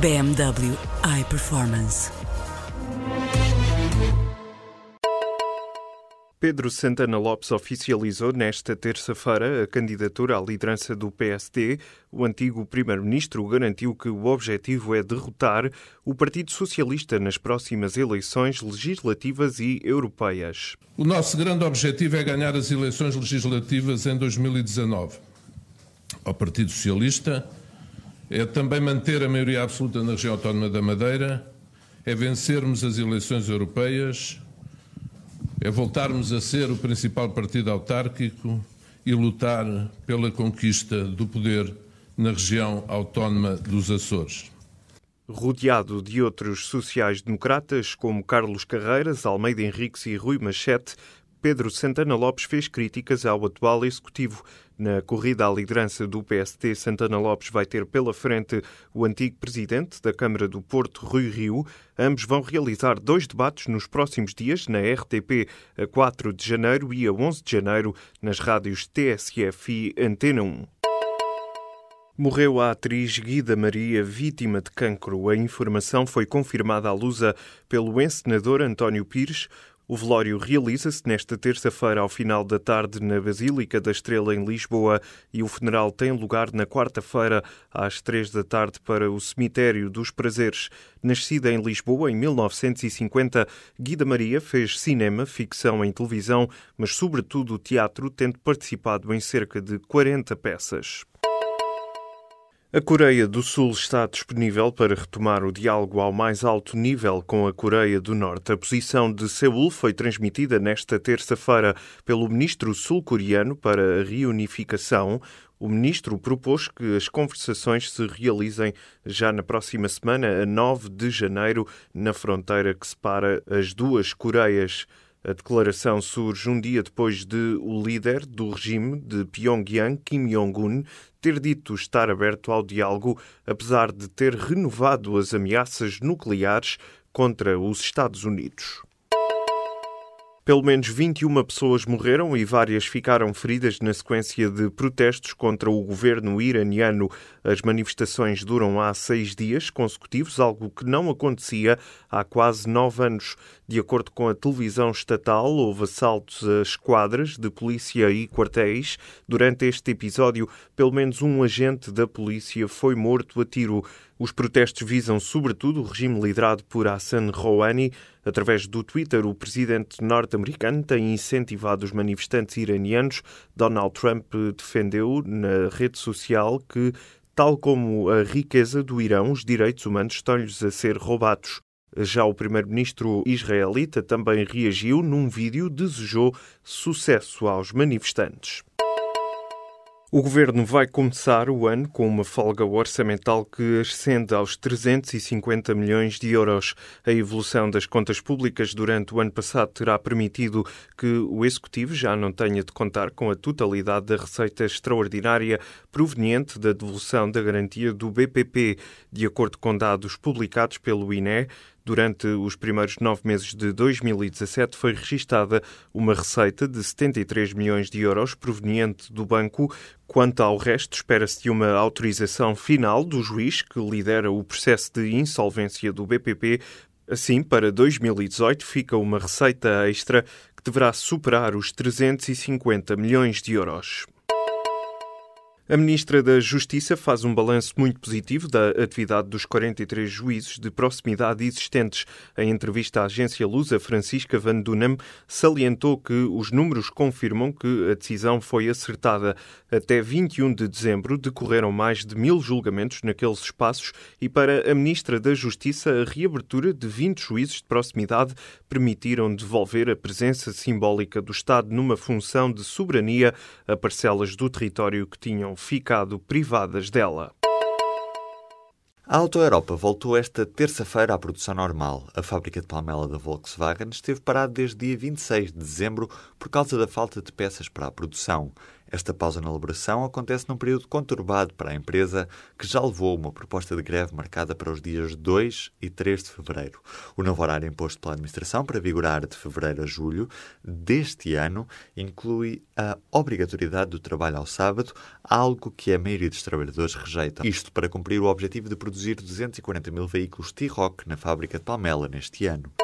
BMW iPerformance. Pedro Santana Lopes oficializou nesta terça-feira a candidatura à liderança do PSD. O antigo primeiro-ministro garantiu que o objetivo é derrotar o Partido Socialista nas próximas eleições legislativas e europeias. O nosso grande objetivo é ganhar as eleições legislativas em 2019. Ao Partido Socialista é também manter a maioria absoluta na região autónoma da Madeira, é vencermos as eleições europeias, é voltarmos a ser o principal partido autárquico e lutar pela conquista do poder na região autónoma dos Açores. Rodeado de outros sociais-democratas como Carlos Carreiras, Almeida Henriques e Rui Machete, Pedro Santana Lopes fez críticas ao atual executivo. Na corrida à liderança do PST, Santana Lopes vai ter pela frente o antigo presidente da Câmara do Porto, Rui Rio. Ambos vão realizar dois debates nos próximos dias, na RTP, a 4 de janeiro e a 11 de janeiro, nas rádios TSF e Antena 1. Morreu a atriz Guida Maria, vítima de cancro. A informação foi confirmada à Lusa pelo encenador António Pires. O velório realiza-se nesta terça-feira ao final da tarde na Basílica da Estrela em Lisboa e o funeral tem lugar na quarta-feira às três da tarde para o Cemitério dos Prazeres. Nascida em Lisboa em 1950, Guida Maria fez cinema, ficção em televisão, mas sobretudo teatro, tendo participado em cerca de 40 peças. A Coreia do Sul está disponível para retomar o diálogo ao mais alto nível com a Coreia do Norte. A posição de Seul foi transmitida nesta terça-feira pelo ministro sul-coreano para a reunificação. O ministro propôs que as conversações se realizem já na próxima semana, a 9 de janeiro, na fronteira que separa as duas Coreias. A declaração surge um dia depois de o líder do regime de Pyongyang, Kim Jong-un, ter dito estar aberto ao diálogo, apesar de ter renovado as ameaças nucleares contra os Estados Unidos. Pelo menos 21 pessoas morreram e várias ficaram feridas na sequência de protestos contra o governo iraniano. As manifestações duram há seis dias consecutivos, algo que não acontecia há quase nove anos. De acordo com a televisão estatal, houve assaltos a esquadras de polícia e quartéis. Durante este episódio, pelo menos um agente da polícia foi morto a tiro. Os protestos visam, sobretudo, o regime liderado por Hassan Rouhani. Através do Twitter, o presidente norte-americano tem incentivado os manifestantes iranianos. Donald Trump defendeu na rede social que, tal como a riqueza do Irão, os direitos humanos estão-lhes a ser roubados. Já o primeiro-ministro israelita também reagiu num vídeo, desejou sucesso aos manifestantes. O governo vai começar o ano com uma folga orçamental que ascende aos 350 milhões de euros. A evolução das contas públicas durante o ano passado terá permitido que o executivo já não tenha de contar com a totalidade da receita extraordinária proveniente da devolução da garantia do BPP, de acordo com dados publicados pelo INE. Durante os primeiros nove meses de 2017 foi registada uma receita de 73 milhões de euros proveniente do banco. Quanto ao resto, espera-se uma autorização final do juiz que lidera o processo de insolvência do BPP. Assim, para 2018 fica uma receita extra que deverá superar os 350 milhões de euros. A Ministra da Justiça faz um balanço muito positivo da atividade dos 43 juízes de proximidade existentes. Em entrevista à agência Lusa, Francisca Van Dunham salientou que os números confirmam que a decisão foi acertada. Até 21 de dezembro decorreram mais de mil julgamentos naqueles espaços e para a Ministra da Justiça a reabertura de 20 juízes de proximidade permitiram devolver a presença simbólica do Estado numa função de soberania a parcelas do território que tinham ficado privadas dela. A Auto Europa voltou esta terça-feira à produção normal. A fábrica de Palmela da Volkswagen esteve parada desde dia 26 de dezembro por causa da falta de peças para a produção. Esta pausa na elaboração acontece num período conturbado para a empresa, que já levou uma proposta de greve marcada para os dias 2 e 3 de fevereiro. O novo horário imposto pela administração para vigorar de fevereiro a julho deste ano inclui a obrigatoriedade do trabalho ao sábado, algo que a maioria dos trabalhadores rejeita. Isto para cumprir o objetivo de produzir 240 mil veículos T-Rock na fábrica de Palmela neste ano.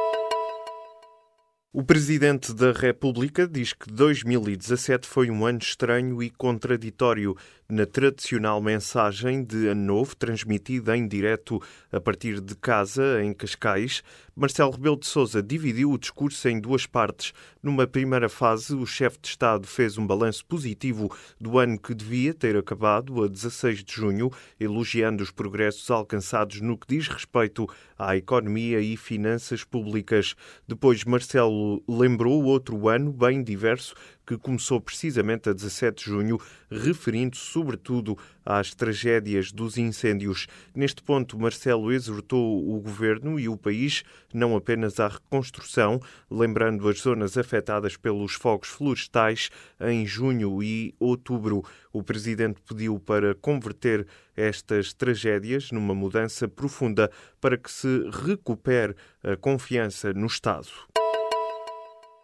O Presidente da República diz que 2017 foi um ano estranho e contraditório na tradicional mensagem de Ano Novo, transmitida em direto a partir de casa, em Cascais. Marcelo Rebelo de Sousa dividiu o discurso em duas partes. Numa primeira fase, o chefe de Estado fez um balanço positivo do ano que devia ter acabado, a 16 de junho, elogiando os progressos alcançados no que diz respeito à economia e finanças públicas. Depois, Marcelo lembrou outro ano bem diverso que começou precisamente a 17 de junho, referindo-se sobretudo às tragédias dos incêndios. Neste ponto, Marcelo exortou o governo e o país não apenas à reconstrução, lembrando as zonas afetadas pelos fogos florestais em junho e outubro. O presidente pediu para converter estas tragédias numa mudança profunda para que se recupere a confiança no Estado.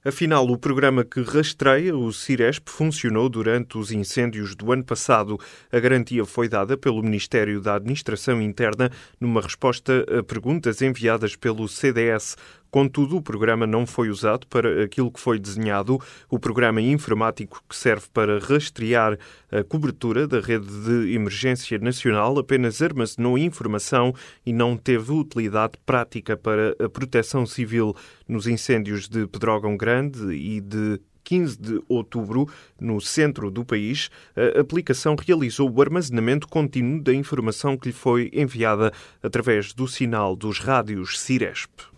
Afinal, o programa que rastreia o Ciresp funcionou durante os incêndios do ano passado. A garantia foi dada pelo Ministério da Administração Interna numa resposta a perguntas enviadas pelo CDS. Contudo, o programa não foi usado para aquilo que foi desenhado, o programa informático que serve para rastrear a cobertura da rede de emergência nacional, apenas armazenou informação e não teve utilidade prática para a proteção civil nos incêndios de Pedrógão Grande e de 15 de outubro, no centro do país, a aplicação realizou o armazenamento contínuo da informação que lhe foi enviada através do sinal dos rádios Ciresp.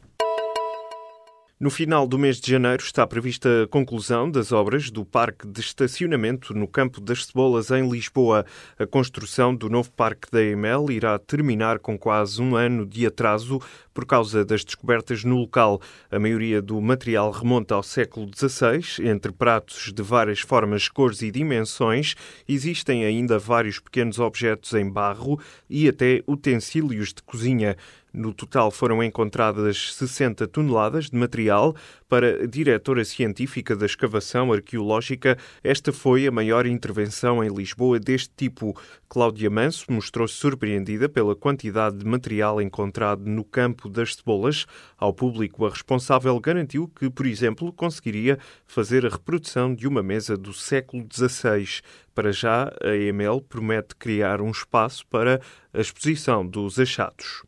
No final do mês de janeiro está prevista a conclusão das obras do parque de estacionamento no Campo das Cebolas, em Lisboa. A construção do novo parque da EML irá terminar com quase um ano de atraso por causa das descobertas no local. A maioria do material remonta ao século XVI. Entre pratos de várias formas, cores e dimensões, existem ainda vários pequenos objetos em barro e até utensílios de cozinha. No total foram encontradas 60 toneladas de material. Para a diretora científica da escavação arqueológica, esta foi a maior intervenção em Lisboa deste tipo. Cláudia Manso mostrou-se surpreendida pela quantidade de material encontrado no campo das cebolas. Ao público, a responsável garantiu que, por exemplo, conseguiria fazer a reprodução de uma mesa do século XVI. Para já, a EML promete criar um espaço para a exposição dos achados.